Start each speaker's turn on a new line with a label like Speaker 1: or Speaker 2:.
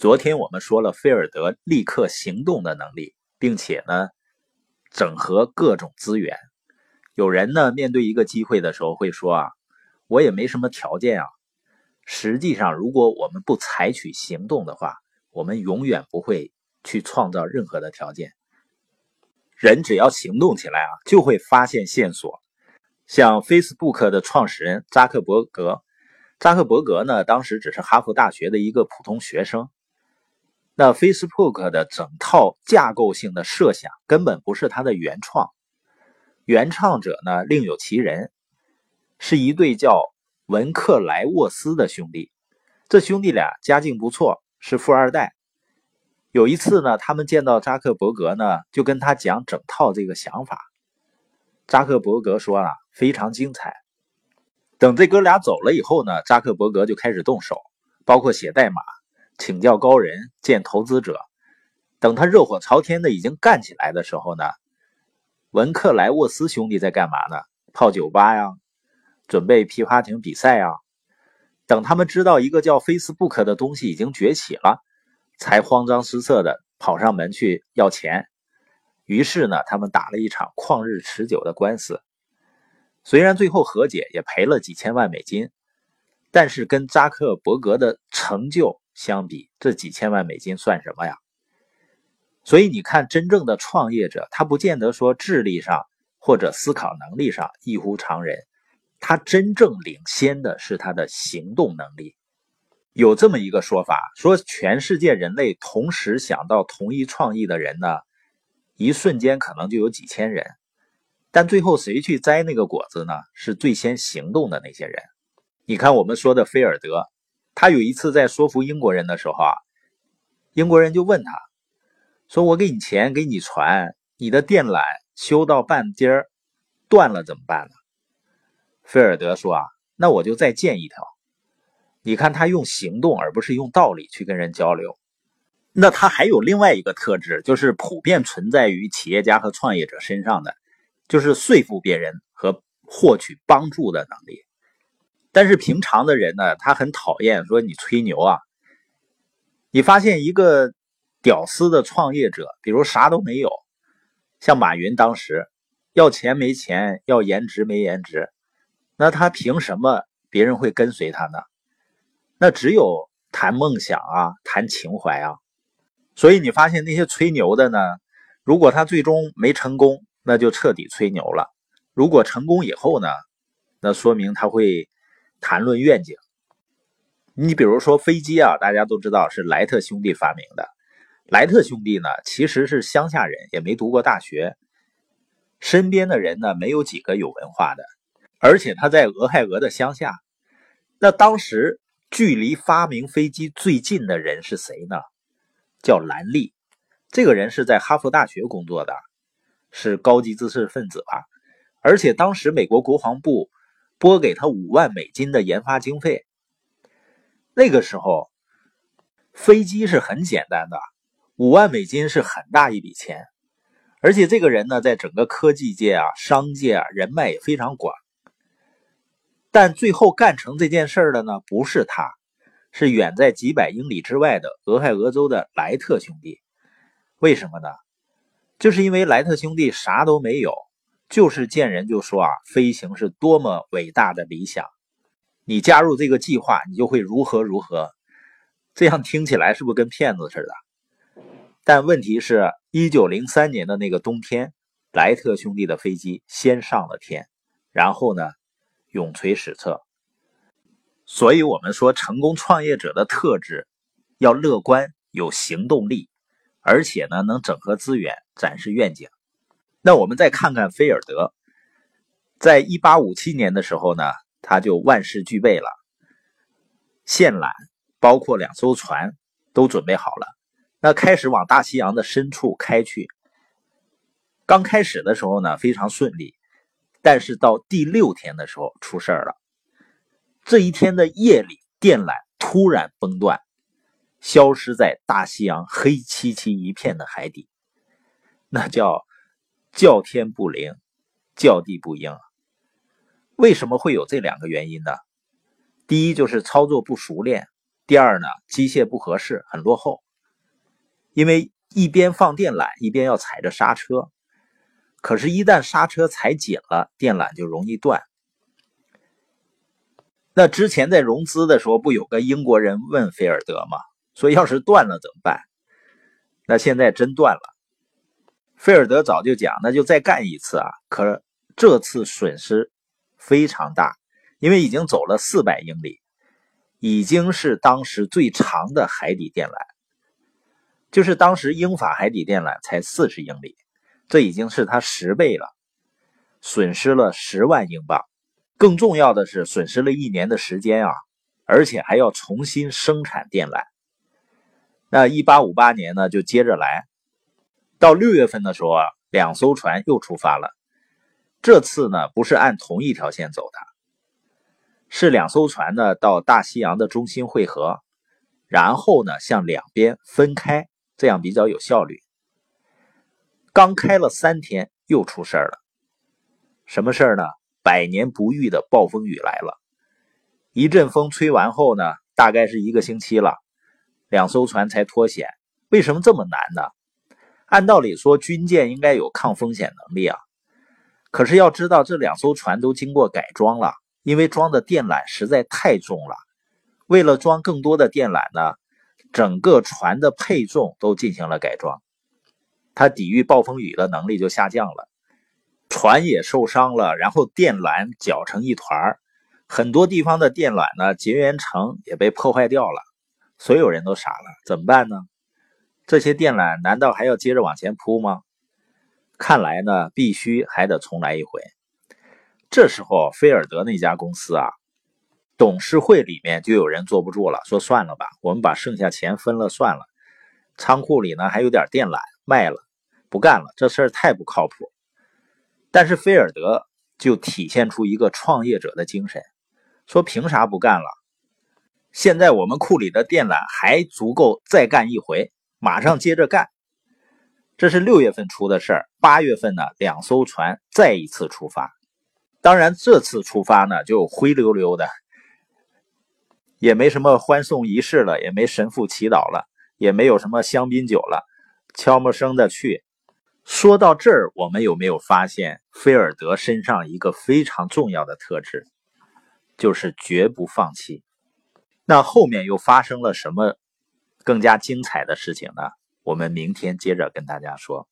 Speaker 1: 昨天我们说了菲尔德立刻行动的能力，并且呢，整合各种资源。有人呢，面对一个机会的时候会说啊，我也没什么条件啊。实际上，如果我们不采取行动的话，我们永远不会去创造任何的条件。人只要行动起来啊，就会发现线索。像 Facebook 的创始人扎克伯格，扎克伯格呢，当时只是哈佛大学的一个普通学生。那 Facebook 的整套架构性的设想根本不是他的原创，原创者呢另有其人，是一对叫文克莱沃斯的兄弟。这兄弟俩家境不错，是富二代。有一次呢，他们见到扎克伯格呢，就跟他讲整套这个想法。扎克伯格说啊，非常精彩。等这哥俩走了以后呢，扎克伯格就开始动手，包括写代码。请教高人，见投资者。等他热火朝天的已经干起来的时候呢，文克莱沃斯兄弟在干嘛呢？泡酒吧呀，准备皮划艇比赛啊。等他们知道一个叫 Facebook 的东西已经崛起了，才慌张失色的跑上门去要钱。于是呢，他们打了一场旷日持久的官司。虽然最后和解，也赔了几千万美金，但是跟扎克伯格的成就。相比这几千万美金算什么呀？所以你看，真正的创业者，他不见得说智力上或者思考能力上异乎常人，他真正领先的是他的行动能力。有这么一个说法，说全世界人类同时想到同一创意的人呢，一瞬间可能就有几千人，但最后谁去摘那个果子呢？是最先行动的那些人。你看我们说的菲尔德。他有一次在说服英国人的时候啊，英国人就问他，说我给你钱，给你船，你的电缆修到半截儿断了怎么办呢？菲尔德说啊，那我就再建一条。你看他用行动而不是用道理去跟人交流。那他还有另外一个特质，就是普遍存在于企业家和创业者身上的，就是说服别人和获取帮助的能力。但是平常的人呢，他很讨厌说你吹牛啊。你发现一个屌丝的创业者，比如啥都没有，像马云当时要钱没钱，要颜值没颜值，那他凭什么别人会跟随他呢？那只有谈梦想啊，谈情怀啊。所以你发现那些吹牛的呢，如果他最终没成功，那就彻底吹牛了；如果成功以后呢，那说明他会。谈论愿景，你比如说飞机啊，大家都知道是莱特兄弟发明的。莱特兄弟呢，其实是乡下人，也没读过大学，身边的人呢没有几个有文化的，而且他在俄亥俄的乡下。那当时距离发明飞机最近的人是谁呢？叫兰利，这个人是在哈佛大学工作的，是高级知识分子吧？而且当时美国国防部。拨给他五万美金的研发经费。那个时候，飞机是很简单的，五万美金是很大一笔钱。而且这个人呢，在整个科技界啊、商界啊，人脉也非常广。但最后干成这件事的呢，不是他，是远在几百英里之外的俄亥俄州的莱特兄弟。为什么呢？就是因为莱特兄弟啥都没有。就是见人就说啊，飞行是多么伟大的理想，你加入这个计划，你就会如何如何。这样听起来是不是跟骗子似的？但问题是，一九零三年的那个冬天，莱特兄弟的飞机先上了天，然后呢，永垂史册。所以，我们说成功创业者的特质要乐观、有行动力，而且呢，能整合资源、展示愿景。那我们再看看菲尔德，在一八五七年的时候呢，他就万事俱备了，线缆包括两艘船都准备好了，那开始往大西洋的深处开去。刚开始的时候呢，非常顺利，但是到第六天的时候出事了。这一天的夜里，电缆突然崩断，消失在大西洋黑漆漆一片的海底，那叫。叫天不灵，叫地不应。为什么会有这两个原因呢？第一就是操作不熟练，第二呢，机械不合适，很落后，因为一边放电缆，一边要踩着刹车。可是，一旦刹车踩紧了，电缆就容易断。那之前在融资的时候，不有个英国人问菲尔德吗？说要是断了怎么办？那现在真断了。菲尔德早就讲，那就再干一次啊！可这次损失非常大，因为已经走了四百英里，已经是当时最长的海底电缆。就是当时英法海底电缆才四十英里。这已经是他十倍了，损失了十万英镑。更重要的是，损失了一年的时间啊，而且还要重新生产电缆。那一八五八年呢，就接着来。到六月份的时候啊，两艘船又出发了。这次呢，不是按同一条线走的，是两艘船呢到大西洋的中心汇合，然后呢向两边分开，这样比较有效率。刚开了三天，又出事儿了。什么事儿呢？百年不遇的暴风雨来了。一阵风吹完后呢，大概是一个星期了，两艘船才脱险。为什么这么难呢？按道理说，军舰应该有抗风险能力啊。可是要知道，这两艘船都经过改装了，因为装的电缆实在太重了。为了装更多的电缆呢，整个船的配重都进行了改装。它抵御暴风雨的能力就下降了，船也受伤了，然后电缆搅成一团很多地方的电缆呢结缘层也被破坏掉了，所有人都傻了，怎么办呢？这些电缆难道还要接着往前铺吗？看来呢，必须还得重来一回。这时候，菲尔德那家公司啊，董事会里面就有人坐不住了，说算了吧，我们把剩下钱分了算了。仓库里呢还有点电缆，卖了。不干了，这事儿太不靠谱。但是菲尔德就体现出一个创业者的精神，说凭啥不干了？现在我们库里的电缆还足够再干一回，马上接着干。这是六月份出的事儿，八月份呢，两艘船再一次出发。当然，这次出发呢就灰溜溜的，也没什么欢送仪式了，也没神父祈祷了，也没有什么香槟酒了，悄没声的去。说到这儿，我们有没有发现菲尔德身上一个非常重要的特质，就是绝不放弃？那后面又发生了什么更加精彩的事情呢？我们明天接着跟大家说。